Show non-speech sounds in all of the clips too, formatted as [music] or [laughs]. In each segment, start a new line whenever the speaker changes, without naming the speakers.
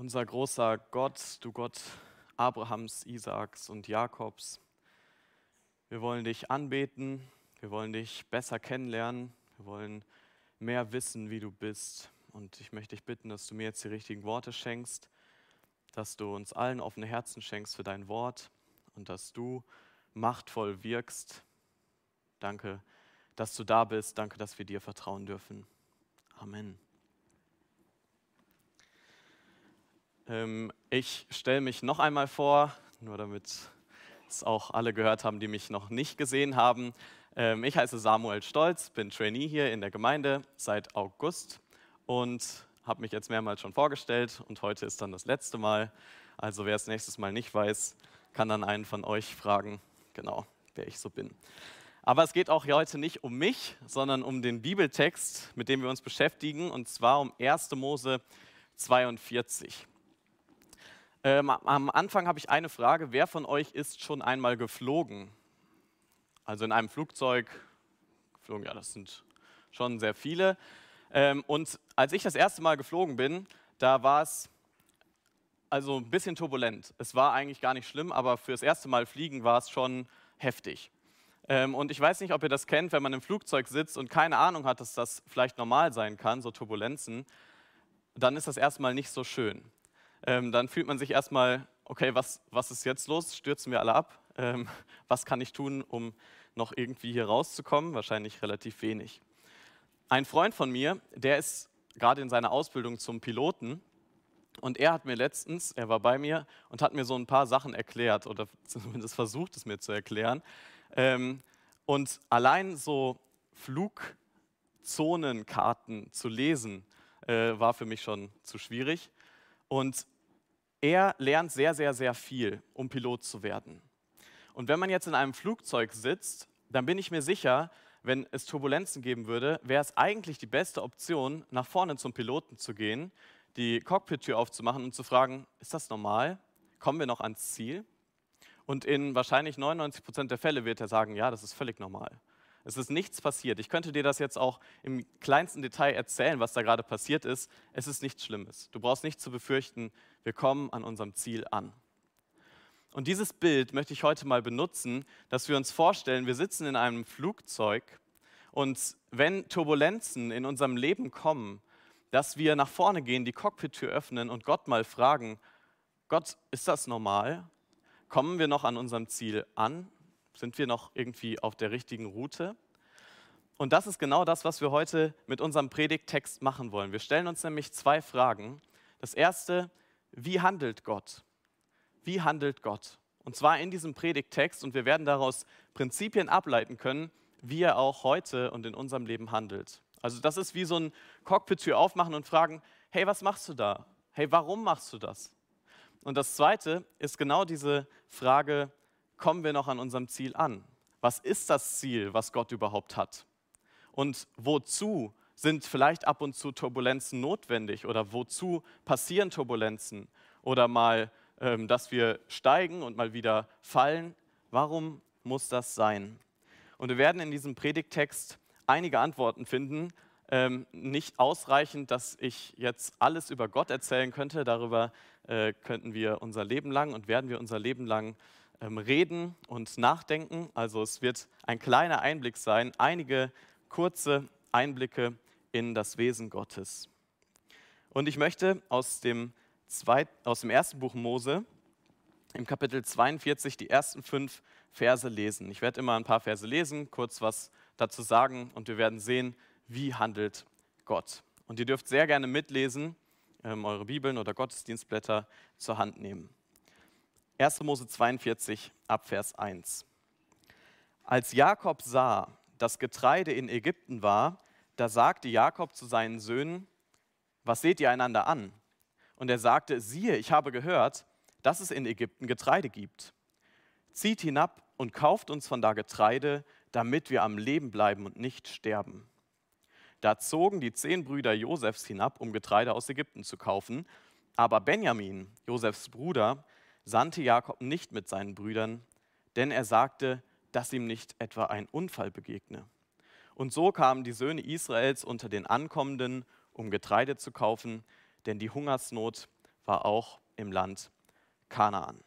Unser großer Gott, du Gott Abrahams, Isaaks und Jakobs, wir wollen dich anbeten, wir wollen dich besser kennenlernen, wir wollen mehr wissen, wie du bist. Und ich möchte dich bitten, dass du mir jetzt die richtigen Worte schenkst, dass du uns allen offene Herzen schenkst für dein Wort und dass du machtvoll wirkst. Danke, dass du da bist. Danke, dass wir dir vertrauen dürfen. Amen. Ähm, ich stelle mich noch einmal vor, nur damit es auch alle gehört haben, die mich noch nicht gesehen haben. Ähm, ich heiße Samuel Stolz, bin Trainee hier in der Gemeinde seit August und habe mich jetzt mehrmals schon vorgestellt und heute ist dann das letzte Mal. Also wer es nächstes Mal nicht weiß, kann dann einen von euch fragen, genau, wer ich so bin. Aber es geht auch heute nicht um mich, sondern um den Bibeltext, mit dem wir uns beschäftigen, und zwar um 1. Mose 42. Ähm, am Anfang habe ich eine Frage. Wer von euch ist schon einmal geflogen? Also in einem Flugzeug geflogen, ja, das sind schon sehr viele. Ähm, und als ich das erste Mal geflogen bin, da war es also ein bisschen turbulent. Es war eigentlich gar nicht schlimm, aber für das erste Mal fliegen war es schon heftig. Ähm, und ich weiß nicht, ob ihr das kennt, wenn man im Flugzeug sitzt und keine Ahnung hat, dass das vielleicht normal sein kann, so Turbulenzen, dann ist das erstmal nicht so schön ähm, dann fühlt man sich erstmal, okay, was, was ist jetzt los? Stürzen wir alle ab? Ähm, [laughs] was kann ich tun, um noch irgendwie hier rauszukommen? Wahrscheinlich relativ wenig. Ein Freund von mir, der ist gerade in seiner Ausbildung zum Piloten und er hat mir letztens, er war bei mir und hat mir so ein paar Sachen erklärt oder [laughs] zumindest versucht es mir zu erklären. Ähm, und allein so Flugzonenkarten zu lesen, äh, war für mich schon zu schwierig. Und er lernt sehr, sehr, sehr viel, um Pilot zu werden. Und wenn man jetzt in einem Flugzeug sitzt, dann bin ich mir sicher, wenn es Turbulenzen geben würde, wäre es eigentlich die beste Option, nach vorne zum Piloten zu gehen, die Cockpit-Tür aufzumachen und zu fragen, ist das normal? Kommen wir noch ans Ziel? Und in wahrscheinlich 99 Prozent der Fälle wird er sagen, ja, das ist völlig normal. Es ist nichts passiert. Ich könnte dir das jetzt auch im kleinsten Detail erzählen, was da gerade passiert ist. Es ist nichts Schlimmes. Du brauchst nicht zu befürchten, wir kommen an unserem Ziel an. Und dieses Bild möchte ich heute mal benutzen, dass wir uns vorstellen, wir sitzen in einem Flugzeug und wenn Turbulenzen in unserem Leben kommen, dass wir nach vorne gehen, die Cockpit-Tür öffnen und Gott mal fragen, Gott, ist das normal? Kommen wir noch an unserem Ziel an? Sind wir noch irgendwie auf der richtigen Route? Und das ist genau das, was wir heute mit unserem Predigttext machen wollen. Wir stellen uns nämlich zwei Fragen. Das erste, wie handelt Gott? Wie handelt Gott? Und zwar in diesem Predigttext und wir werden daraus Prinzipien ableiten können, wie er auch heute und in unserem Leben handelt. Also das ist wie so ein Cockpit-Tür aufmachen und fragen, hey, was machst du da? Hey, warum machst du das? Und das Zweite ist genau diese Frage, kommen wir noch an unserem Ziel an? Was ist das Ziel, was Gott überhaupt hat? Und wozu sind vielleicht ab und zu Turbulenzen notwendig oder wozu passieren Turbulenzen oder mal, ähm, dass wir steigen und mal wieder fallen? Warum muss das sein? Und wir werden in diesem Predigtext einige Antworten finden. Ähm, nicht ausreichend, dass ich jetzt alles über Gott erzählen könnte. Darüber äh, könnten wir unser Leben lang und werden wir unser Leben lang reden und nachdenken. Also es wird ein kleiner Einblick sein, einige kurze Einblicke in das Wesen Gottes. Und ich möchte aus dem, zweit, aus dem ersten Buch Mose im Kapitel 42 die ersten fünf Verse lesen. Ich werde immer ein paar Verse lesen, kurz was dazu sagen und wir werden sehen, wie handelt Gott. Und ihr dürft sehr gerne mitlesen, ähm, eure Bibeln oder Gottesdienstblätter zur Hand nehmen. 1. Mose 42 Abvers 1. Als Jakob sah, dass Getreide in Ägypten war, da sagte Jakob zu seinen Söhnen, was seht ihr einander an? Und er sagte, siehe, ich habe gehört, dass es in Ägypten Getreide gibt. Zieht hinab und kauft uns von da Getreide, damit wir am Leben bleiben und nicht sterben. Da zogen die zehn Brüder Josefs hinab, um Getreide aus Ägypten zu kaufen. Aber Benjamin, Josefs Bruder, sandte Jakob nicht mit seinen Brüdern, denn er sagte, dass ihm nicht etwa ein Unfall begegne. Und so kamen die Söhne Israels unter den Ankommenden, um Getreide zu kaufen, denn die Hungersnot war auch im Land Kanaan.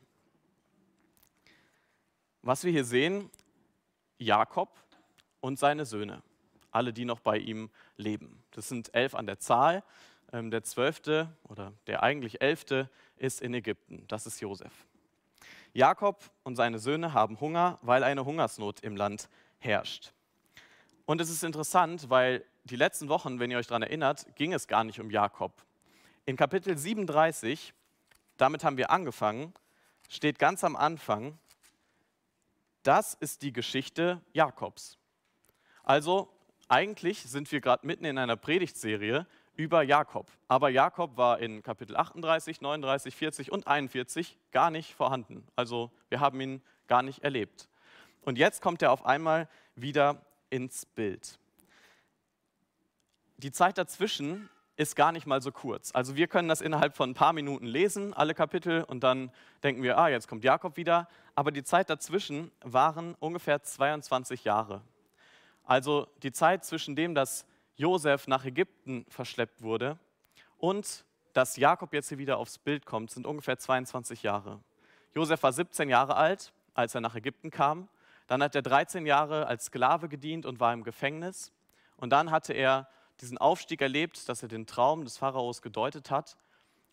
Was wir hier sehen, Jakob und seine Söhne, alle, die noch bei ihm leben. Das sind elf an der Zahl. Ähm, der zwölfte oder der eigentlich elfte ist in Ägypten. Das ist Josef. Jakob und seine Söhne haben Hunger, weil eine Hungersnot im Land herrscht. Und es ist interessant, weil die letzten Wochen, wenn ihr euch daran erinnert, ging es gar nicht um Jakob. In Kapitel 37, damit haben wir angefangen, steht ganz am Anfang, das ist die Geschichte Jakobs. Also eigentlich sind wir gerade mitten in einer Predigtserie über Jakob. Aber Jakob war in Kapitel 38, 39, 40 und 41 gar nicht vorhanden. Also wir haben ihn gar nicht erlebt. Und jetzt kommt er auf einmal wieder ins Bild. Die Zeit dazwischen ist gar nicht mal so kurz. Also wir können das innerhalb von ein paar Minuten lesen, alle Kapitel, und dann denken wir, ah, jetzt kommt Jakob wieder. Aber die Zeit dazwischen waren ungefähr 22 Jahre. Also die Zeit zwischen dem, dass Josef nach Ägypten verschleppt wurde und dass Jakob jetzt hier wieder aufs Bild kommt, sind ungefähr 22 Jahre. Josef war 17 Jahre alt, als er nach Ägypten kam. Dann hat er 13 Jahre als Sklave gedient und war im Gefängnis. Und dann hatte er diesen Aufstieg erlebt, dass er den Traum des Pharaos gedeutet hat.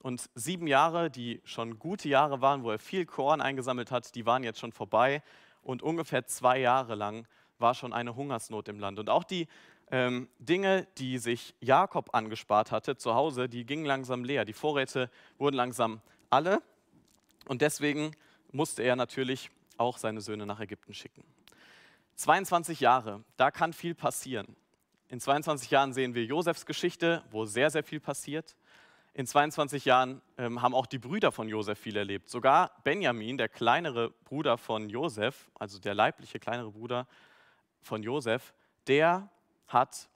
Und sieben Jahre, die schon gute Jahre waren, wo er viel Korn eingesammelt hat, die waren jetzt schon vorbei. Und ungefähr zwei Jahre lang war schon eine Hungersnot im Land. Und auch die ähm, Dinge, die sich Jakob angespart hatte zu Hause, die gingen langsam leer. Die Vorräte wurden langsam alle. Und deswegen musste er natürlich auch seine Söhne nach Ägypten schicken. 22 Jahre, da kann viel passieren. In 22 Jahren sehen wir Josefs Geschichte, wo sehr, sehr viel passiert. In 22 Jahren ähm, haben auch die Brüder von Josef viel erlebt. Sogar Benjamin, der kleinere Bruder von Josef, also der leibliche kleinere Bruder von Josef, der hat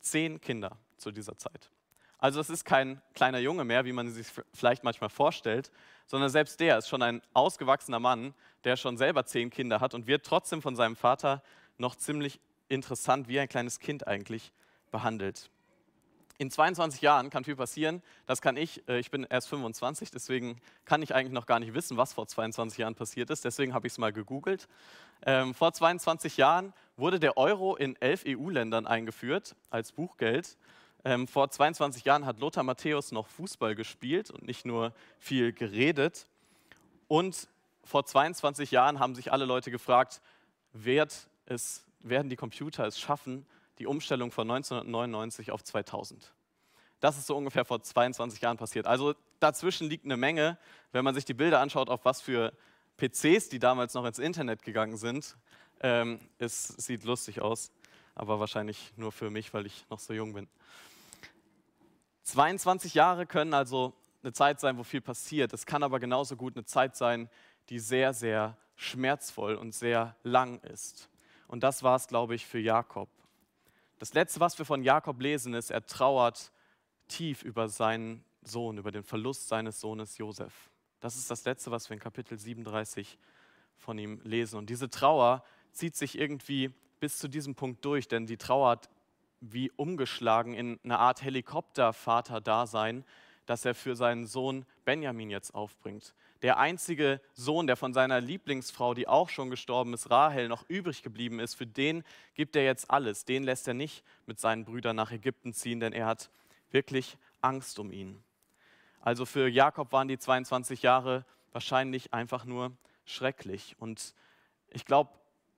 zehn Kinder zu dieser Zeit. Also es ist kein kleiner Junge mehr, wie man sich vielleicht manchmal vorstellt, sondern selbst der ist schon ein ausgewachsener Mann, der schon selber zehn Kinder hat und wird trotzdem von seinem Vater noch ziemlich interessant, wie ein kleines Kind eigentlich behandelt. In 22 Jahren kann viel passieren. Das kann ich. Äh, ich bin erst 25, deswegen kann ich eigentlich noch gar nicht wissen, was vor 22 Jahren passiert ist. Deswegen habe ich es mal gegoogelt. Ähm, vor 22 Jahren wurde der Euro in elf EU-Ländern eingeführt als Buchgeld. Ähm, vor 22 Jahren hat Lothar Matthäus noch Fußball gespielt und nicht nur viel geredet. Und vor 22 Jahren haben sich alle Leute gefragt, wird es, werden die Computer es schaffen, die Umstellung von 1999 auf 2000? Das ist so ungefähr vor 22 Jahren passiert. Also dazwischen liegt eine Menge, wenn man sich die Bilder anschaut, auf was für PCs, die damals noch ins Internet gegangen sind. Ähm, es sieht lustig aus, aber wahrscheinlich nur für mich, weil ich noch so jung bin. 22 Jahre können also eine Zeit sein, wo viel passiert. Es kann aber genauso gut eine Zeit sein, die sehr, sehr schmerzvoll und sehr lang ist. Und das war es, glaube ich, für Jakob. Das Letzte, was wir von Jakob lesen, ist, er trauert tief über seinen Sohn, über den Verlust seines Sohnes Josef. Das ist das Letzte, was wir in Kapitel 37 von ihm lesen. Und diese Trauer zieht sich irgendwie bis zu diesem Punkt durch, denn die Trauer hat wie umgeschlagen in eine Art Helikoptervater-Dasein, das er für seinen Sohn Benjamin jetzt aufbringt. Der einzige Sohn, der von seiner Lieblingsfrau, die auch schon gestorben ist, Rahel, noch übrig geblieben ist, für den gibt er jetzt alles. Den lässt er nicht mit seinen Brüdern nach Ägypten ziehen, denn er hat wirklich Angst um ihn. Also für Jakob waren die 22 Jahre wahrscheinlich einfach nur schrecklich. Und ich glaube,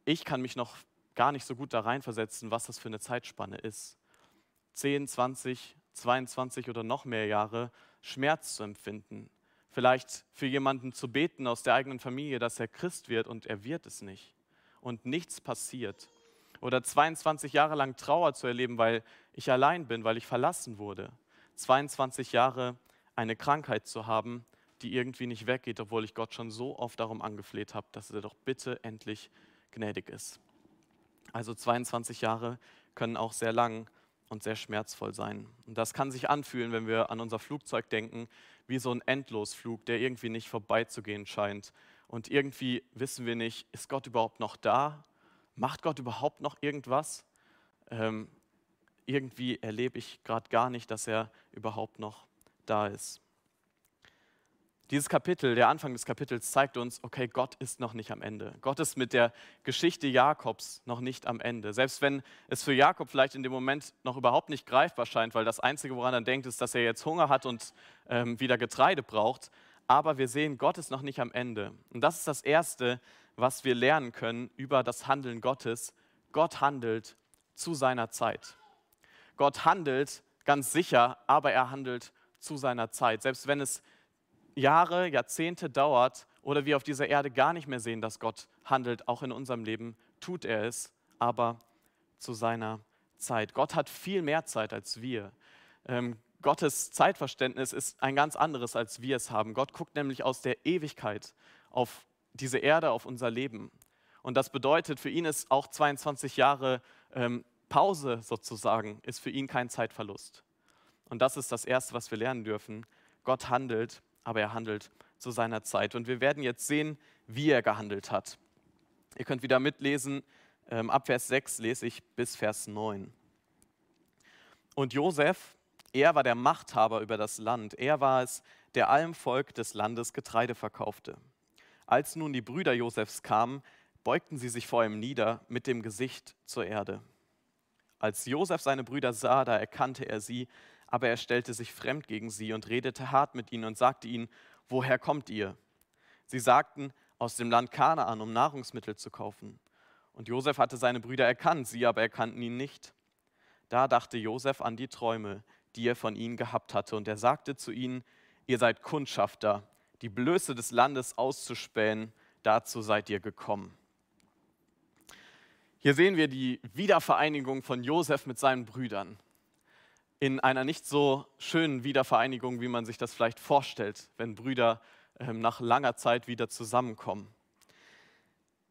ich kann mich noch gar nicht so gut da reinversetzen, was das für eine Zeitspanne ist. 10, 20, 22 oder noch mehr Jahre Schmerz zu empfinden. Vielleicht für jemanden zu beten aus der eigenen Familie, dass er Christ wird und er wird es nicht. Und nichts passiert. Oder 22 Jahre lang Trauer zu erleben, weil ich allein bin, weil ich verlassen wurde. 22 Jahre eine Krankheit zu haben, die irgendwie nicht weggeht, obwohl ich Gott schon so oft darum angefleht habe, dass er doch bitte endlich gnädig ist. Also 22 Jahre können auch sehr lang und sehr schmerzvoll sein. Und das kann sich anfühlen, wenn wir an unser Flugzeug denken, wie so ein Endlosflug, der irgendwie nicht vorbeizugehen scheint. Und irgendwie wissen wir nicht, ist Gott überhaupt noch da? Macht Gott überhaupt noch irgendwas? Ähm, irgendwie erlebe ich gerade gar nicht, dass er überhaupt noch da ist. Dieses Kapitel, der Anfang des Kapitels zeigt uns, okay, Gott ist noch nicht am Ende. Gott ist mit der Geschichte Jakobs noch nicht am Ende. Selbst wenn es für Jakob vielleicht in dem Moment noch überhaupt nicht greifbar scheint, weil das Einzige, woran er denkt, ist, dass er jetzt Hunger hat und ähm, wieder Getreide braucht. Aber wir sehen, Gott ist noch nicht am Ende. Und das ist das Erste, was wir lernen können über das Handeln Gottes. Gott handelt zu seiner Zeit. Gott handelt ganz sicher, aber er handelt zu seiner Zeit. Selbst wenn es Jahre, Jahrzehnte dauert oder wir auf dieser Erde gar nicht mehr sehen, dass Gott handelt, auch in unserem Leben, tut er es, aber zu seiner Zeit. Gott hat viel mehr Zeit als wir. Ähm, Gottes Zeitverständnis ist ein ganz anderes, als wir es haben. Gott guckt nämlich aus der Ewigkeit auf diese Erde, auf unser Leben. Und das bedeutet, für ihn ist auch 22 Jahre ähm, Pause sozusagen, ist für ihn kein Zeitverlust. Und das ist das Erste, was wir lernen dürfen. Gott handelt aber er handelt zu seiner Zeit. Und wir werden jetzt sehen, wie er gehandelt hat. Ihr könnt wieder mitlesen, ähm, ab Vers 6 lese ich bis Vers 9. Und Josef, er war der Machthaber über das Land. Er war es, der allem Volk des Landes Getreide verkaufte. Als nun die Brüder Josefs kamen, beugten sie sich vor ihm nieder mit dem Gesicht zur Erde. Als Josef seine Brüder sah, da erkannte er sie aber er stellte sich fremd gegen sie und redete hart mit ihnen und sagte ihnen, woher kommt ihr? Sie sagten, aus dem Land Kanaan, um Nahrungsmittel zu kaufen. Und Josef hatte seine Brüder erkannt, sie aber erkannten ihn nicht. Da dachte Josef an die Träume, die er von ihnen gehabt hatte, und er sagte zu ihnen, ihr seid Kundschafter, die Blöße des Landes auszuspähen, dazu seid ihr gekommen. Hier sehen wir die Wiedervereinigung von Josef mit seinen Brüdern in einer nicht so schönen Wiedervereinigung, wie man sich das vielleicht vorstellt, wenn Brüder ähm, nach langer Zeit wieder zusammenkommen.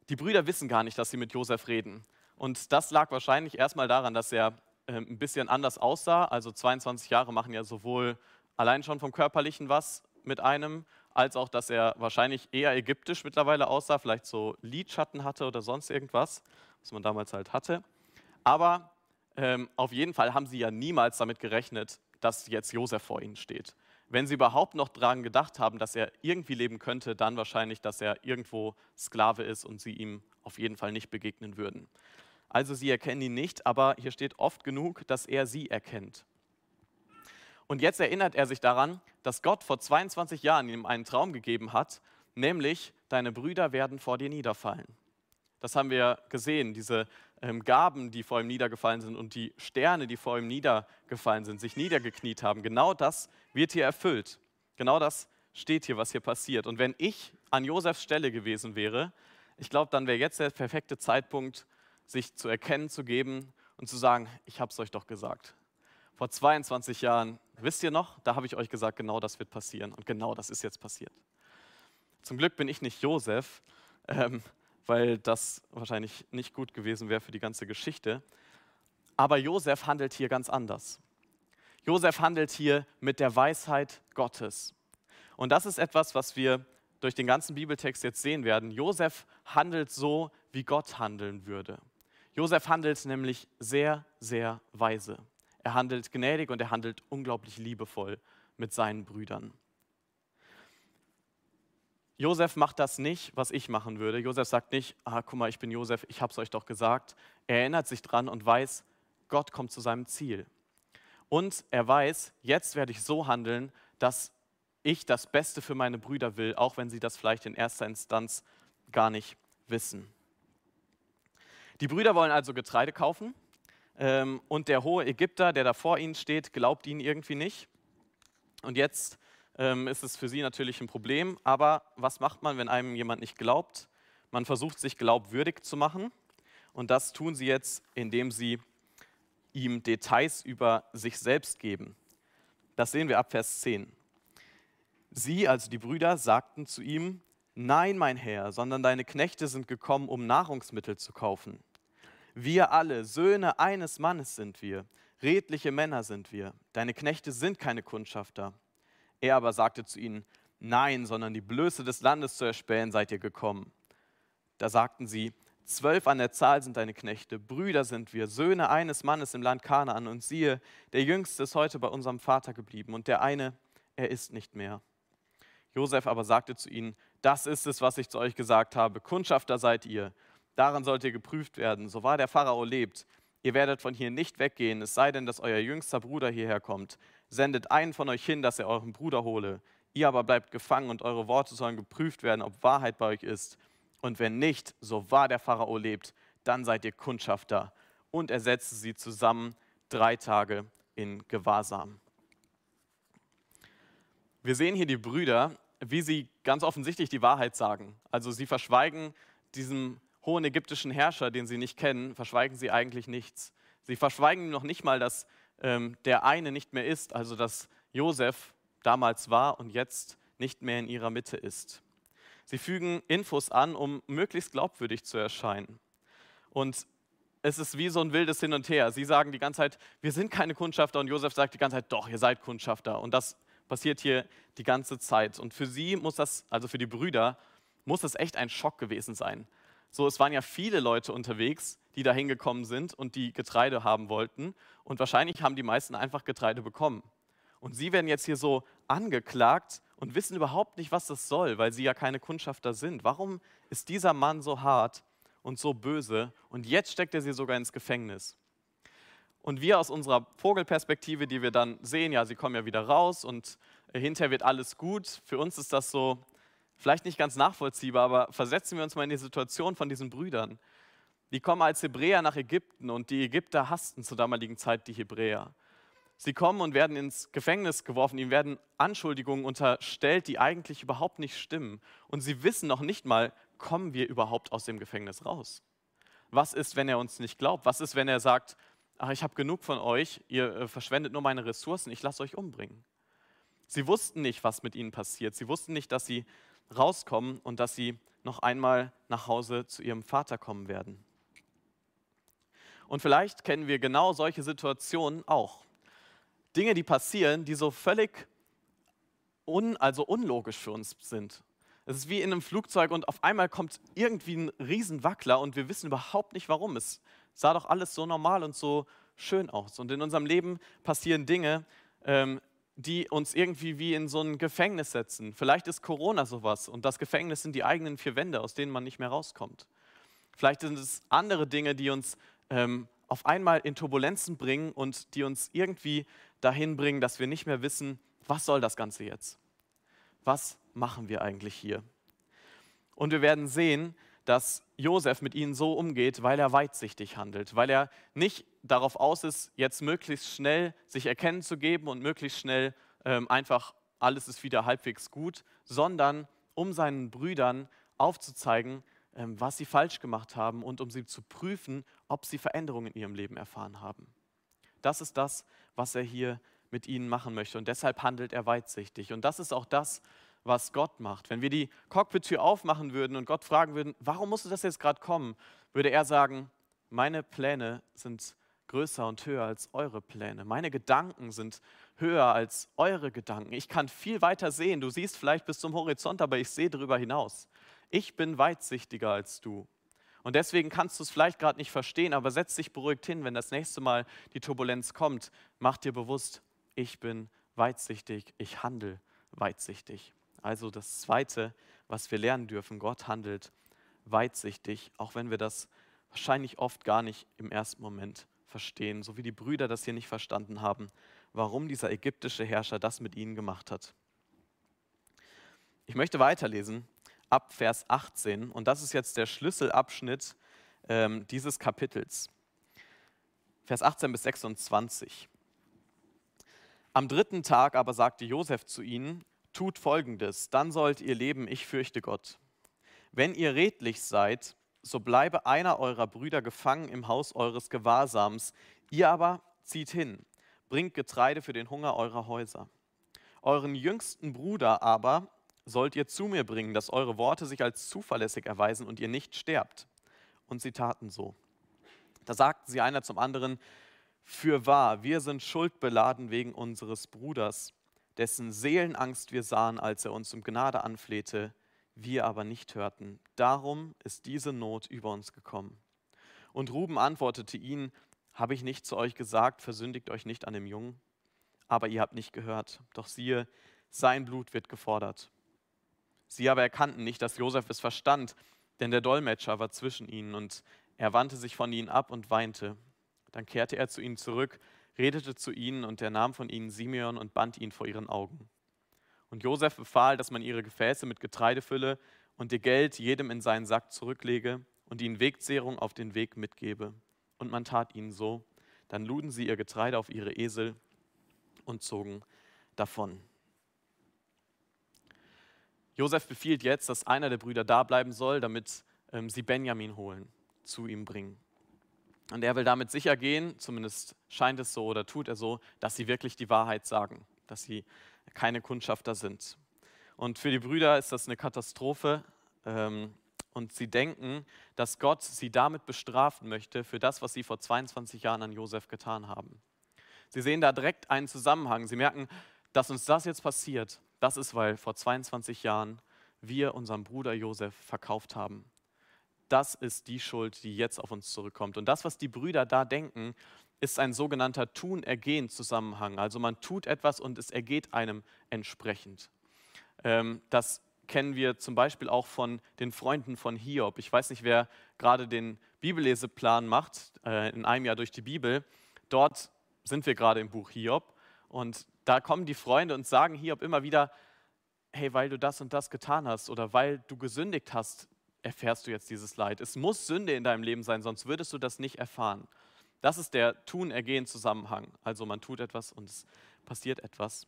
Die Brüder wissen gar nicht, dass sie mit Josef reden. Und das lag wahrscheinlich erstmal daran, dass er ähm, ein bisschen anders aussah. Also 22 Jahre machen ja sowohl allein schon vom Körperlichen was mit einem, als auch, dass er wahrscheinlich eher ägyptisch mittlerweile aussah, vielleicht so Lidschatten hatte oder sonst irgendwas, was man damals halt hatte. Aber ähm, auf jeden Fall haben sie ja niemals damit gerechnet, dass jetzt Josef vor ihnen steht. Wenn sie überhaupt noch daran gedacht haben, dass er irgendwie leben könnte, dann wahrscheinlich, dass er irgendwo Sklave ist und sie ihm auf jeden Fall nicht begegnen würden. Also sie erkennen ihn nicht, aber hier steht oft genug, dass er sie erkennt. Und jetzt erinnert er sich daran, dass Gott vor 22 Jahren ihm einen Traum gegeben hat, nämlich deine Brüder werden vor dir niederfallen. Das haben wir gesehen, diese Gaben, die vor ihm niedergefallen sind und die Sterne, die vor ihm niedergefallen sind, sich niedergekniet haben. Genau das wird hier erfüllt. Genau das steht hier, was hier passiert. Und wenn ich an Josefs Stelle gewesen wäre, ich glaube, dann wäre jetzt der perfekte Zeitpunkt, sich zu erkennen, zu geben und zu sagen, ich habe es euch doch gesagt. Vor 22 Jahren, wisst ihr noch, da habe ich euch gesagt, genau das wird passieren. Und genau das ist jetzt passiert. Zum Glück bin ich nicht Josef, ähm, weil das wahrscheinlich nicht gut gewesen wäre für die ganze Geschichte. Aber Josef handelt hier ganz anders. Josef handelt hier mit der Weisheit Gottes. Und das ist etwas, was wir durch den ganzen Bibeltext jetzt sehen werden. Josef handelt so, wie Gott handeln würde. Josef handelt nämlich sehr, sehr weise. Er handelt gnädig und er handelt unglaublich liebevoll mit seinen Brüdern. Josef macht das nicht, was ich machen würde. Josef sagt nicht, ah, guck mal, ich bin Josef, ich habe es euch doch gesagt. Er erinnert sich dran und weiß, Gott kommt zu seinem Ziel. Und er weiß, jetzt werde ich so handeln, dass ich das Beste für meine Brüder will, auch wenn sie das vielleicht in erster Instanz gar nicht wissen. Die Brüder wollen also Getreide kaufen ähm, und der hohe Ägypter, der da vor ihnen steht, glaubt ihnen irgendwie nicht. Und jetzt ähm, ist es für sie natürlich ein Problem. Aber was macht man, wenn einem jemand nicht glaubt? Man versucht sich glaubwürdig zu machen. Und das tun sie jetzt, indem sie ihm Details über sich selbst geben. Das sehen wir ab Vers 10. Sie, also die Brüder, sagten zu ihm, Nein, mein Herr, sondern deine Knechte sind gekommen, um Nahrungsmittel zu kaufen. Wir alle, Söhne eines Mannes sind wir, redliche Männer sind wir. Deine Knechte sind keine Kundschafter. Er aber sagte zu ihnen, nein, sondern die Blöße des Landes zu erspähen seid ihr gekommen. Da sagten sie, zwölf an der Zahl sind deine Knechte, Brüder sind wir, Söhne eines Mannes im Land Kanaan. Und siehe, der Jüngste ist heute bei unserem Vater geblieben und der eine, er ist nicht mehr. Josef aber sagte zu ihnen, das ist es, was ich zu euch gesagt habe, Kundschafter seid ihr, daran sollt ihr geprüft werden, so wahr der Pharao lebt. Ihr werdet von hier nicht weggehen, es sei denn, dass euer jüngster Bruder hierher kommt. Sendet einen von euch hin, dass er euren Bruder hole. Ihr aber bleibt gefangen und eure Worte sollen geprüft werden, ob Wahrheit bei euch ist. Und wenn nicht, so wahr der Pharao lebt, dann seid ihr Kundschafter. Und er setzte sie zusammen drei Tage in Gewahrsam. Wir sehen hier die Brüder, wie sie ganz offensichtlich die Wahrheit sagen. Also sie verschweigen diesem hohen ägyptischen Herrscher, den sie nicht kennen, verschweigen sie eigentlich nichts. Sie verschweigen noch nicht mal, dass ähm, der eine nicht mehr ist, also dass Josef damals war und jetzt nicht mehr in ihrer Mitte ist. Sie fügen Infos an, um möglichst glaubwürdig zu erscheinen. Und es ist wie so ein wildes Hin und Her. Sie sagen die ganze Zeit, wir sind keine Kundschafter und Josef sagt die ganze Zeit, doch, ihr seid Kundschafter. Und das passiert hier die ganze Zeit. Und für sie muss das, also für die Brüder, muss das echt ein Schock gewesen sein. So, es waren ja viele Leute unterwegs, die da hingekommen sind und die Getreide haben wollten. Und wahrscheinlich haben die meisten einfach Getreide bekommen. Und sie werden jetzt hier so angeklagt und wissen überhaupt nicht, was das soll, weil sie ja keine Kundschafter sind. Warum ist dieser Mann so hart und so böse und jetzt steckt er sie sogar ins Gefängnis? Und wir aus unserer Vogelperspektive, die wir dann sehen, ja, sie kommen ja wieder raus und hinterher wird alles gut. Für uns ist das so vielleicht nicht ganz nachvollziehbar, aber versetzen wir uns mal in die Situation von diesen Brüdern. Die kommen als Hebräer nach Ägypten und die Ägypter hassten zur damaligen Zeit die Hebräer. Sie kommen und werden ins Gefängnis geworfen, ihnen werden Anschuldigungen unterstellt, die eigentlich überhaupt nicht stimmen. Und sie wissen noch nicht mal, kommen wir überhaupt aus dem Gefängnis raus? Was ist, wenn er uns nicht glaubt? Was ist, wenn er sagt, ach, ich habe genug von euch, ihr äh, verschwendet nur meine Ressourcen, ich lasse euch umbringen? Sie wussten nicht, was mit ihnen passiert. Sie wussten nicht, dass sie rauskommen und dass sie noch einmal nach Hause zu ihrem Vater kommen werden. Und vielleicht kennen wir genau solche Situationen auch. Dinge, die passieren, die so völlig un, also unlogisch für uns sind. Es ist wie in einem Flugzeug und auf einmal kommt irgendwie ein Riesenwackler und wir wissen überhaupt nicht warum. Es sah doch alles so normal und so schön aus. Und in unserem Leben passieren Dinge, ähm, die uns irgendwie wie in so ein Gefängnis setzen. Vielleicht ist Corona sowas und das Gefängnis sind die eigenen vier Wände, aus denen man nicht mehr rauskommt. Vielleicht sind es andere Dinge, die uns ähm, auf einmal in Turbulenzen bringen und die uns irgendwie dahin bringen, dass wir nicht mehr wissen, was soll das Ganze jetzt? Was machen wir eigentlich hier? Und wir werden sehen, dass Josef mit ihnen so umgeht, weil er weitsichtig handelt, weil er nicht darauf aus ist, jetzt möglichst schnell sich erkennen zu geben und möglichst schnell ähm, einfach alles ist wieder halbwegs gut, sondern um seinen Brüdern aufzuzeigen, ähm, was sie falsch gemacht haben und um sie zu prüfen, ob sie Veränderungen in ihrem Leben erfahren haben. Das ist das, was er hier mit ihnen machen möchte und deshalb handelt er weitsichtig. Und das ist auch das, was Gott macht. Wenn wir die Cockpit-Tür aufmachen würden und Gott fragen würden, warum musste das jetzt gerade kommen, würde er sagen, meine Pläne sind größer und höher als eure Pläne. Meine Gedanken sind höher als eure Gedanken. Ich kann viel weiter sehen. Du siehst vielleicht bis zum Horizont, aber ich sehe darüber hinaus. Ich bin weitsichtiger als du. Und deswegen kannst du es vielleicht gerade nicht verstehen, aber setz dich beruhigt hin, wenn das nächste Mal die Turbulenz kommt. Mach dir bewusst, ich bin weitsichtig, ich handle weitsichtig. Also das Zweite, was wir lernen dürfen, Gott handelt weitsichtig, auch wenn wir das wahrscheinlich oft gar nicht im ersten Moment verstehen, so wie die Brüder das hier nicht verstanden haben, warum dieser ägyptische Herrscher das mit ihnen gemacht hat. Ich möchte weiterlesen ab Vers 18 und das ist jetzt der Schlüsselabschnitt ähm, dieses Kapitels. Vers 18 bis 26. Am dritten Tag aber sagte Josef zu ihnen, tut Folgendes, dann sollt ihr leben, ich fürchte Gott. Wenn ihr redlich seid, so bleibe einer eurer Brüder gefangen im Haus eures Gewahrsams, ihr aber zieht hin, bringt Getreide für den Hunger eurer Häuser. Euren jüngsten Bruder aber sollt ihr zu mir bringen, dass eure Worte sich als zuverlässig erweisen und ihr nicht sterbt. Und sie taten so. Da sagten sie einer zum anderen, für wahr, wir sind schuldbeladen wegen unseres Bruders dessen Seelenangst wir sahen, als er uns um Gnade anflehte, wir aber nicht hörten. Darum ist diese Not über uns gekommen. Und Ruben antwortete ihnen, habe ich nicht zu euch gesagt, versündigt euch nicht an dem Jungen? Aber ihr habt nicht gehört. Doch siehe, sein Blut wird gefordert. Sie aber erkannten nicht, dass Josef es verstand, denn der Dolmetscher war zwischen ihnen und er wandte sich von ihnen ab und weinte. Dann kehrte er zu ihnen zurück, redete zu ihnen und er nahm von ihnen Simeon und band ihn vor ihren Augen. Und Josef befahl, dass man ihre Gefäße mit Getreide fülle und ihr Geld jedem in seinen Sack zurücklege und ihnen Wegzehrung auf den Weg mitgebe. Und man tat ihnen so. Dann luden sie ihr Getreide auf ihre Esel und zogen davon. Josef befiehlt jetzt, dass einer der Brüder da bleiben soll, damit ähm, sie Benjamin holen, zu ihm bringen. Und er will damit sicher gehen, zumindest scheint es so oder tut er so, dass sie wirklich die Wahrheit sagen, dass sie keine Kundschafter sind. Und für die Brüder ist das eine Katastrophe. Ähm, und sie denken, dass Gott sie damit bestrafen möchte für das, was sie vor 22 Jahren an Josef getan haben. Sie sehen da direkt einen Zusammenhang. Sie merken, dass uns das jetzt passiert, das ist, weil vor 22 Jahren wir unseren Bruder Josef verkauft haben. Das ist die Schuld, die jetzt auf uns zurückkommt. Und das, was die Brüder da denken, ist ein sogenannter Tun-Ergehen-Zusammenhang. Also man tut etwas und es ergeht einem entsprechend. Ähm, das kennen wir zum Beispiel auch von den Freunden von Hiob. Ich weiß nicht, wer gerade den Bibelleseplan macht, äh, in einem Jahr durch die Bibel. Dort sind wir gerade im Buch Hiob und da kommen die Freunde und sagen Hiob immer wieder, hey, weil du das und das getan hast oder weil du gesündigt hast, erfährst du jetzt dieses Leid. Es muss Sünde in deinem Leben sein, sonst würdest du das nicht erfahren. Das ist der Tun-Ergehen-Zusammenhang. Also man tut etwas und es passiert etwas.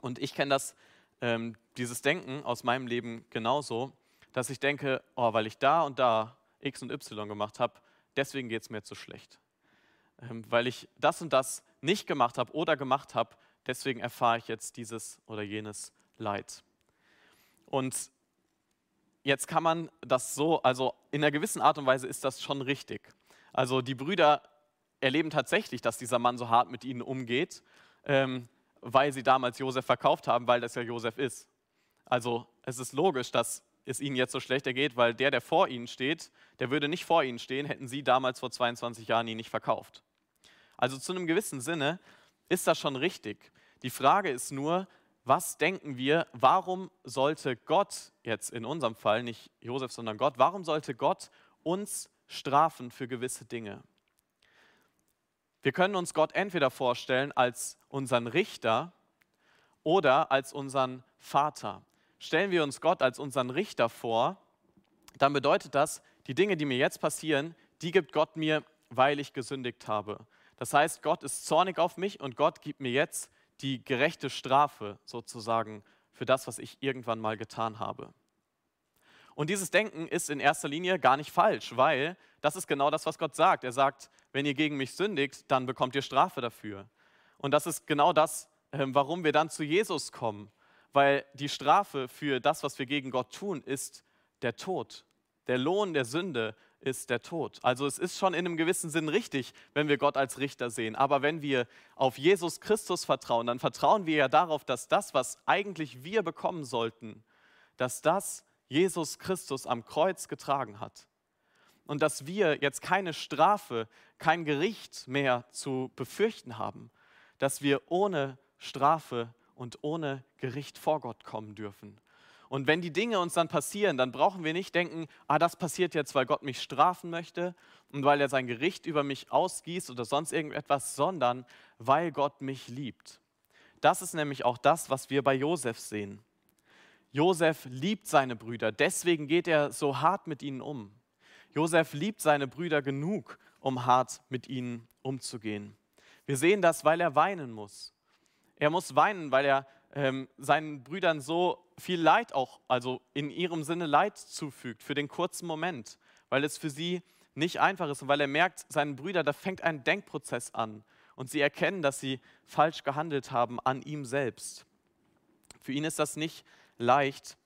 Und ich kenne das ähm, dieses Denken aus meinem Leben genauso, dass ich denke, oh, weil ich da und da X und Y gemacht habe, deswegen geht es mir zu schlecht. Ähm, weil ich das und das nicht gemacht habe oder gemacht habe, deswegen erfahre ich jetzt dieses oder jenes Leid. Und jetzt kann man das so, also in einer gewissen Art und Weise ist das schon richtig. Also die Brüder erleben tatsächlich, dass dieser Mann so hart mit ihnen umgeht. Ähm, weil sie damals Josef verkauft haben, weil das ja Josef ist. Also es ist logisch, dass es ihnen jetzt so schlechter geht, weil der, der vor ihnen steht, der würde nicht vor ihnen stehen, hätten sie damals vor 22 Jahren ihn nicht verkauft. Also zu einem gewissen Sinne ist das schon richtig. Die Frage ist nur, was denken wir, warum sollte Gott, jetzt in unserem Fall nicht Josef, sondern Gott, warum sollte Gott uns strafen für gewisse Dinge? Wir können uns Gott entweder vorstellen als unseren Richter oder als unseren Vater. Stellen wir uns Gott als unseren Richter vor, dann bedeutet das, die Dinge, die mir jetzt passieren, die gibt Gott mir, weil ich gesündigt habe. Das heißt, Gott ist zornig auf mich und Gott gibt mir jetzt die gerechte Strafe sozusagen für das, was ich irgendwann mal getan habe. Und dieses Denken ist in erster Linie gar nicht falsch, weil das ist genau das, was Gott sagt. Er sagt, wenn ihr gegen mich sündigt, dann bekommt ihr Strafe dafür. Und das ist genau das, ähm, warum wir dann zu Jesus kommen, weil die Strafe für das, was wir gegen Gott tun, ist der Tod. Der Lohn der Sünde ist der Tod. Also es ist schon in einem gewissen Sinn richtig, wenn wir Gott als Richter sehen. Aber wenn wir auf Jesus Christus vertrauen, dann vertrauen wir ja darauf, dass das, was eigentlich wir bekommen sollten, dass das Jesus Christus am Kreuz getragen hat. Und dass wir jetzt keine Strafe, kein Gericht mehr zu befürchten haben, dass wir ohne Strafe und ohne Gericht vor Gott kommen dürfen. Und wenn die Dinge uns dann passieren, dann brauchen wir nicht denken, ah, das passiert jetzt, weil Gott mich strafen möchte und weil er sein Gericht über mich ausgießt oder sonst irgendetwas, sondern weil Gott mich liebt. Das ist nämlich auch das, was wir bei Josef sehen. Josef liebt seine Brüder, deswegen geht er so hart mit ihnen um. Josef liebt seine Brüder genug, um hart mit ihnen umzugehen. Wir sehen das, weil er weinen muss. Er muss weinen, weil er ähm, seinen Brüdern so viel Leid auch, also in ihrem Sinne Leid zufügt für den kurzen Moment, weil es für sie nicht einfach ist und weil er merkt, seinen Brüdern, da fängt ein Denkprozess an und sie erkennen, dass sie falsch gehandelt haben an ihm selbst. Für ihn ist das nicht leicht,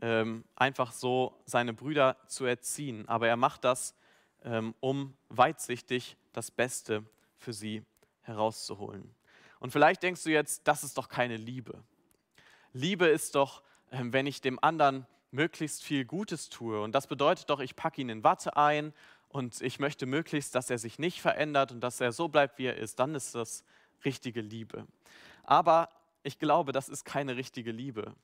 ähm, einfach so seine Brüder zu erziehen. Aber er macht das, ähm, um weitsichtig das Beste für sie herauszuholen. Und vielleicht denkst du jetzt, das ist doch keine Liebe. Liebe ist doch, ähm, wenn ich dem anderen möglichst viel Gutes tue. Und das bedeutet doch, ich packe ihn in Watte ein und ich möchte möglichst, dass er sich nicht verändert und dass er so bleibt, wie er ist. Dann ist das richtige Liebe. Aber ich glaube, das ist keine richtige Liebe.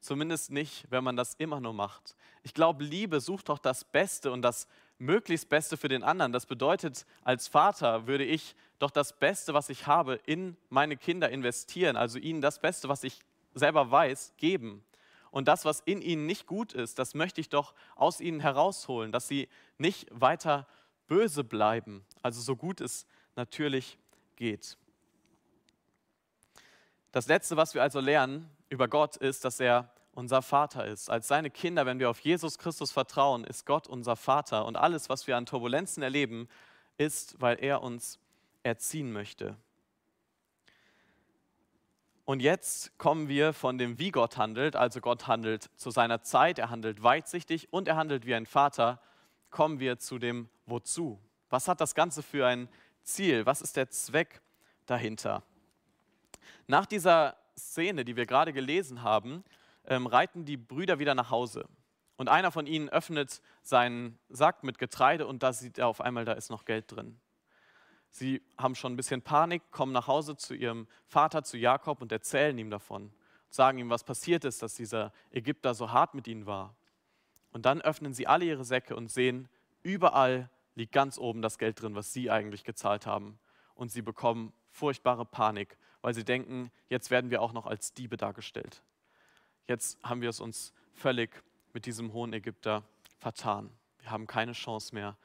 Zumindest nicht, wenn man das immer nur macht. Ich glaube, Liebe sucht doch das Beste und das möglichst Beste für den anderen. Das bedeutet, als Vater würde ich doch das Beste, was ich habe, in meine Kinder investieren, also ihnen das Beste, was ich selber weiß, geben. Und das, was in ihnen nicht gut ist, das möchte ich doch aus ihnen herausholen, dass sie nicht weiter böse bleiben, also so gut es natürlich geht. Das Letzte, was wir also lernen über Gott, ist, dass er unser Vater ist. Als seine Kinder, wenn wir auf Jesus Christus vertrauen, ist Gott unser Vater. Und alles, was wir an Turbulenzen erleben, ist, weil er uns erziehen möchte. Und jetzt kommen wir von dem, wie Gott handelt, also Gott handelt zu seiner Zeit, er handelt weitsichtig und er handelt wie ein Vater, kommen wir zu dem Wozu. Was hat das Ganze für ein Ziel? Was ist der Zweck dahinter? Nach dieser Szene, die wir gerade gelesen haben, ähm, reiten die Brüder wieder nach Hause. Und einer von ihnen öffnet seinen Sack mit Getreide und da sieht er auf einmal, da ist noch Geld drin. Sie haben schon ein bisschen Panik, kommen nach Hause zu ihrem Vater, zu Jakob und erzählen ihm davon. Sagen ihm, was passiert ist, dass dieser Ägypter so hart mit ihnen war. Und dann öffnen sie alle ihre Säcke und sehen, überall liegt ganz oben das Geld drin, was sie eigentlich gezahlt haben. Und sie bekommen furchtbare Panik, weil sie denken, jetzt werden wir auch noch als Diebe dargestellt jetzt haben wir es uns völlig mit diesem hohen Ägypter vertan. Wir haben keine Chance mehr,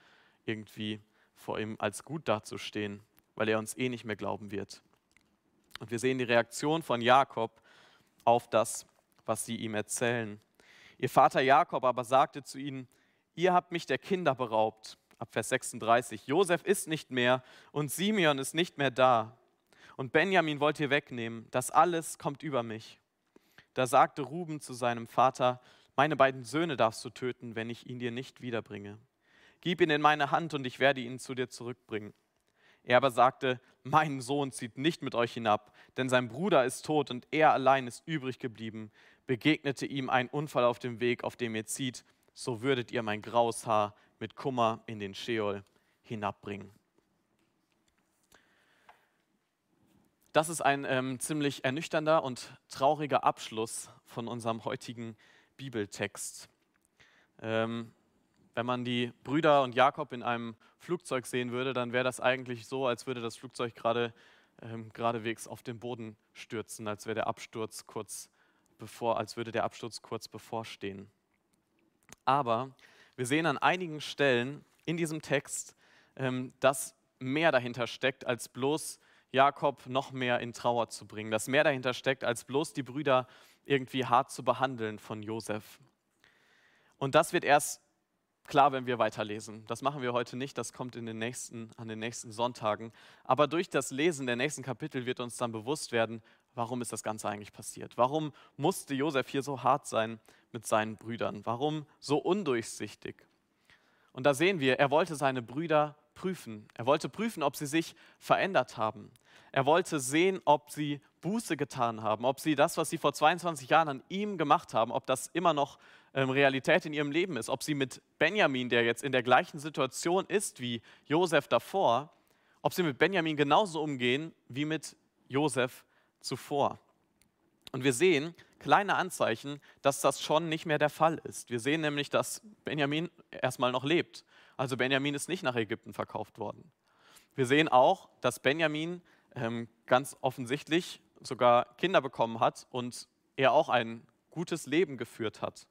irgendwie vor ihm als gut dazustehen, weil er uns eh nicht mehr glauben wird. Und wir sehen die Reaktion von Jakob auf das, was sie ihm erzählen. Ihr Vater Jakob aber sagte zu ihnen, ihr habt mich der Kinder beraubt. Ab Vers 36, Josef ist nicht mehr und Simeon ist nicht mehr da. Und Benjamin wollt ihr wegnehmen. Das alles kommt über mich. Da sagte Ruben zu seinem Vater, meine beiden Söhne darfst du töten, wenn ich ihn dir nicht wiederbringe. Gib ihn in meine Hand und ich werde ihn zu dir zurückbringen. Er aber sagte, mein Sohn zieht nicht mit euch hinab, denn sein Bruder ist tot und er allein ist übrig geblieben. Begegnete ihm ein Unfall auf dem Weg, auf dem ihr zieht, so würdet ihr mein graues Haar mit Kummer in den Scheol hinabbringen. Das ist ein ähm, ziemlich ernüchternder und trauriger Abschluss von unserem heutigen Bibeltext. Ähm, wenn man die Brüder und Jakob in einem Flugzeug sehen würde, dann wäre das eigentlich so, als würde das Flugzeug gerade ähm, geradewegs auf den Boden stürzen, als wäre der Absturz kurz bevor, als würde der Absturz kurz bevorstehen. Aber wir sehen an einigen Stellen in diesem Text, ähm, dass mehr dahinter steckt als bloß Jakob noch mehr in Trauer zu bringen, dass mehr dahinter steckt, als bloß die Brüder irgendwie hart zu behandeln von Josef. Und das wird erst klar, wenn wir weiterlesen. Das machen wir heute nicht, das kommt in den nächsten, an den nächsten Sonntagen. Aber durch das Lesen der nächsten Kapitel wird uns dann bewusst werden, warum ist das Ganze eigentlich passiert? Warum musste Josef hier so hart sein mit seinen Brüdern? Warum so undurchsichtig? Und da sehen wir, er wollte seine Brüder prüfen. Er wollte prüfen, ob sie sich verändert haben. Er wollte sehen, ob sie Buße getan haben, ob sie das, was sie vor 22 Jahren an ihm gemacht haben, ob das immer noch Realität in ihrem Leben ist, ob sie mit Benjamin, der jetzt in der gleichen Situation ist wie Josef davor, ob sie mit Benjamin genauso umgehen wie mit Josef zuvor. Und wir sehen kleine Anzeichen, dass das schon nicht mehr der Fall ist. Wir sehen nämlich, dass Benjamin erstmal noch lebt. Also Benjamin ist nicht nach Ägypten verkauft worden. Wir sehen auch, dass Benjamin ähm, ganz offensichtlich sogar Kinder bekommen hat und er auch ein gutes Leben geführt hat.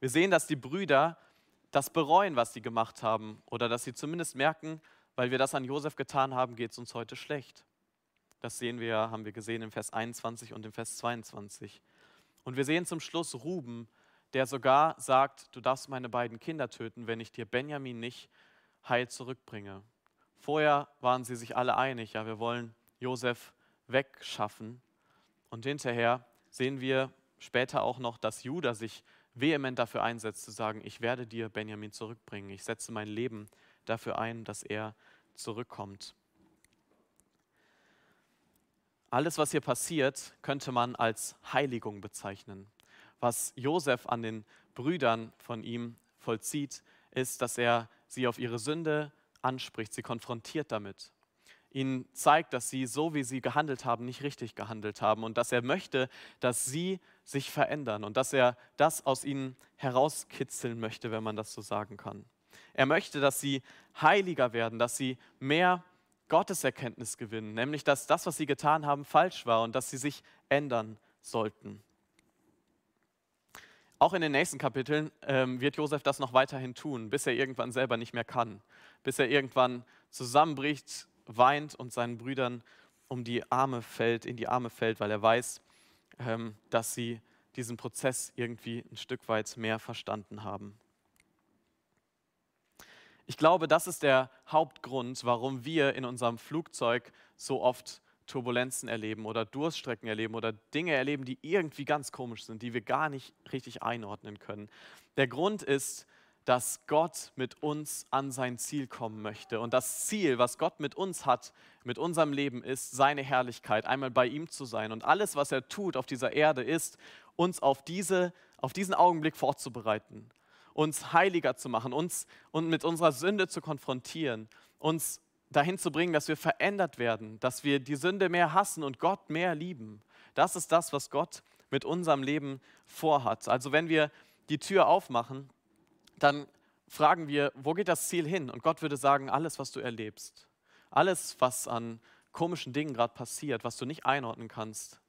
Wir sehen, dass die Brüder das bereuen, was sie gemacht haben oder dass sie zumindest merken, weil wir das an Josef getan haben, geht es uns heute schlecht. Das sehen wir, haben wir gesehen im Vers 21 und im Vers 22. Und wir sehen zum Schluss Ruben, der sogar sagt, du darfst meine beiden Kinder töten, wenn ich dir Benjamin nicht heil zurückbringe. Vorher waren sie sich alle einig, ja, wir wollen Josef wegschaffen. Und hinterher sehen wir später auch noch, dass Judah sich vehement dafür einsetzt, zu sagen, ich werde dir Benjamin zurückbringen. Ich setze mein Leben dafür ein, dass er zurückkommt. Alles, was hier passiert, könnte man als Heiligung bezeichnen was Josef an den Brüdern von ihm vollzieht, ist, dass er sie auf ihre Sünde anspricht, sie konfrontiert damit. Ihnen zeigt, dass sie so, wie sie gehandelt haben, nicht richtig gehandelt haben und dass er möchte, dass sie sich verändern und dass er das aus ihnen herauskitzeln möchte, wenn man das so sagen kann. Er möchte, dass sie heiliger werden, dass sie mehr Gotteserkenntnis gewinnen, nämlich dass das, was sie getan haben, falsch war und dass sie sich ändern sollten. Auch in den nächsten Kapiteln ähm, wird Josef das noch weiterhin tun, bis er irgendwann selber nicht mehr kann, bis er irgendwann zusammenbricht, weint und seinen Brüdern um die Arme fällt, in die Arme fällt, weil er weiß, ähm, dass sie diesen Prozess irgendwie ein Stück weit mehr verstanden haben. Ich glaube, das ist der Hauptgrund, warum wir in unserem Flugzeug so oft Turbulenzen erleben oder Durststrecken erleben oder Dinge erleben, die irgendwie ganz komisch sind, die wir gar nicht richtig einordnen können. Der Grund ist, dass Gott mit uns an sein Ziel kommen möchte. Und das Ziel, was Gott mit uns hat, mit unserem Leben, ist seine Herrlichkeit, einmal bei ihm zu sein. Und alles, was er tut auf dieser Erde, ist, uns auf, diese, auf diesen Augenblick vorzubereiten, uns heiliger zu machen, uns und mit unserer Sünde zu konfrontieren, uns dahin zu bringen, dass wir verändert werden, dass wir die Sünde mehr hassen und Gott mehr lieben. Das ist das, was Gott mit unserem Leben vorhat. Also wenn wir die Tür aufmachen, dann fragen wir, wo geht das Ziel hin? Und Gott würde sagen, alles, was du erlebst, alles, was an komischen Dingen gerade passiert, was du nicht einordnen kannst,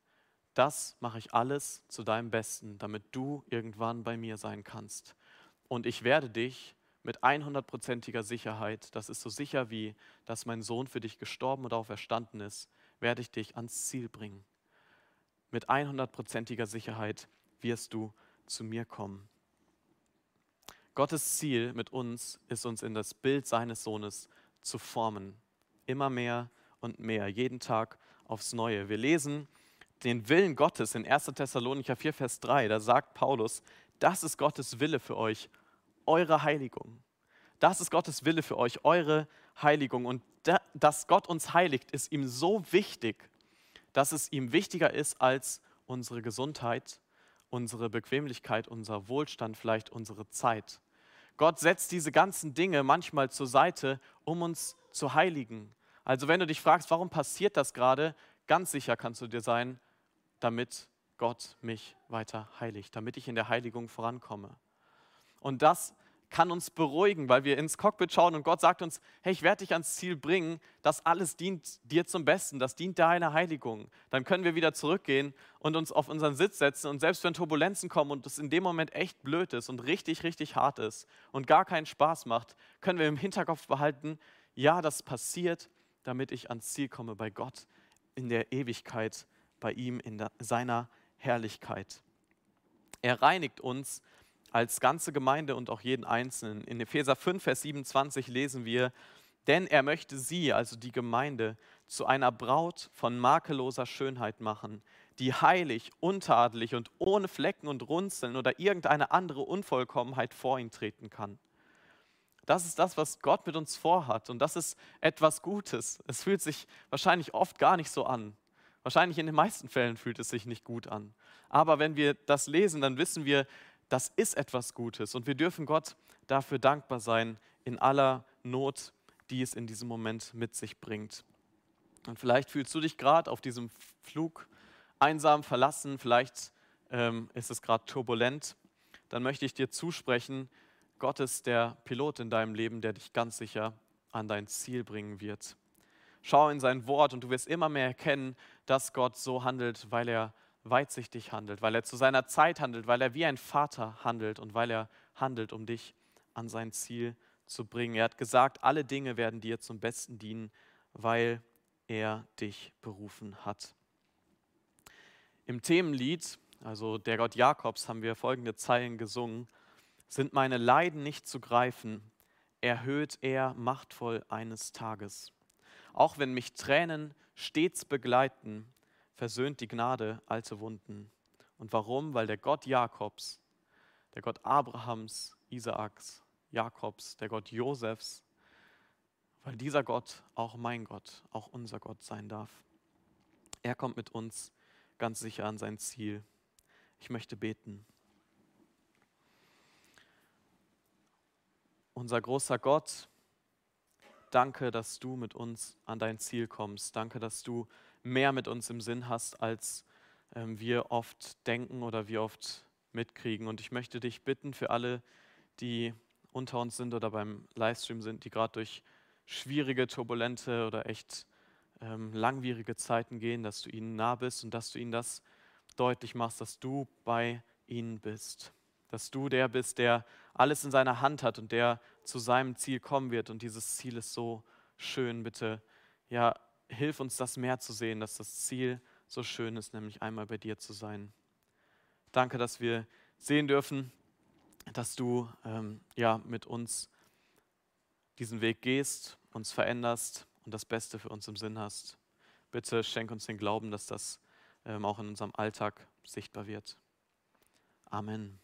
das mache ich alles zu deinem Besten, damit du irgendwann bei mir sein kannst. Und ich werde dich mit 100%iger Sicherheit, das ist so sicher wie, dass mein Sohn für dich gestorben und auferstanden ist, werde ich dich ans Ziel bringen. Mit 100%iger Sicherheit wirst du zu mir kommen. Gottes Ziel mit uns ist uns in das Bild seines Sohnes zu formen. Immer mehr und mehr, jeden Tag aufs Neue. Wir lesen den Willen Gottes in 1. Thessalonicher 4, Vers 3. Da sagt Paulus, das ist Gottes Wille für euch eure Heiligung. Das ist Gottes Wille für euch, eure Heiligung. Und dass Gott uns heiligt, ist ihm so wichtig, dass es ihm wichtiger ist als unsere Gesundheit, unsere Bequemlichkeit, unser Wohlstand, vielleicht unsere Zeit. Gott setzt diese ganzen Dinge manchmal zur Seite, um uns zu heiligen. Also wenn du dich fragst, warum passiert das gerade, ganz sicher kannst du dir sein, damit Gott mich weiter heiligt, damit ich in der Heiligung vorankomme. Und das kann uns beruhigen, weil wir ins Cockpit schauen und Gott sagt uns, hey, ich werde dich ans Ziel bringen, das alles dient dir zum Besten, das dient deiner Heiligung. Dann können wir wieder zurückgehen und uns auf unseren Sitz setzen und selbst wenn Turbulenzen kommen und es in dem Moment echt blöd ist und richtig, richtig hart ist und gar keinen Spaß macht, können wir im Hinterkopf behalten, ja, das passiert, damit ich ans Ziel komme bei Gott in der Ewigkeit, bei ihm in der, seiner Herrlichkeit. Er reinigt uns als ganze Gemeinde und auch jeden Einzelnen. In Epheser 5, Vers 27 lesen wir, denn er möchte sie, also die Gemeinde, zu einer Braut von makelloser Schönheit machen, die heilig, untadelig und ohne Flecken und Runzeln oder irgendeine andere Unvollkommenheit vor ihn treten kann. Das ist das, was Gott mit uns vorhat und das ist etwas Gutes. Es fühlt sich wahrscheinlich oft gar nicht so an. Wahrscheinlich in den meisten Fällen fühlt es sich nicht gut an. Aber wenn wir das lesen, dann wissen wir, das ist etwas Gutes und wir dürfen Gott dafür dankbar sein in aller Not, die es in diesem Moment mit sich bringt. Und vielleicht fühlst du dich gerade auf diesem Flug einsam, verlassen, vielleicht ähm, ist es gerade turbulent. Dann möchte ich dir zusprechen, Gott ist der Pilot in deinem Leben, der dich ganz sicher an dein Ziel bringen wird. Schau in sein Wort und du wirst immer mehr erkennen, dass Gott so handelt, weil er weitsichtig handelt, weil er zu seiner Zeit handelt, weil er wie ein Vater handelt und weil er handelt, um dich an sein Ziel zu bringen. Er hat gesagt, alle Dinge werden dir zum Besten dienen, weil er dich berufen hat. Im Themenlied, also der Gott Jakobs, haben wir folgende Zeilen gesungen. Sind meine Leiden nicht zu greifen, erhöht er machtvoll eines Tages. Auch wenn mich Tränen stets begleiten, versöhnt die Gnade alte Wunden. Und warum? Weil der Gott Jakobs, der Gott Abrahams, Isaaks, Jakobs, der Gott Josefs, weil dieser Gott auch mein Gott, auch unser Gott sein darf. Er kommt mit uns ganz sicher an sein Ziel. Ich möchte beten. Unser großer Gott, danke, dass du mit uns an dein Ziel kommst. Danke, dass du mehr mit uns im Sinn hast, als ähm, wir oft denken oder wir oft mitkriegen. Und ich möchte dich bitten für alle, die unter uns sind oder beim Livestream sind, die gerade durch schwierige, turbulente oder echt ähm, langwierige Zeiten gehen, dass du ihnen nah bist und dass du ihnen das deutlich machst, dass du bei ihnen bist. Dass du der bist, der alles in seiner Hand hat und der zu seinem Ziel kommen wird. Und dieses Ziel ist so schön. Bitte, ja, hilf uns das mehr zu sehen, dass das Ziel so schön ist, nämlich einmal bei dir zu sein. Danke, dass wir sehen dürfen, dass du ähm, ja, mit uns diesen Weg gehst, uns veränderst und das Beste für uns im Sinn hast. Bitte schenk uns den Glauben, dass das ähm, auch in unserem Alltag sichtbar wird. Amen.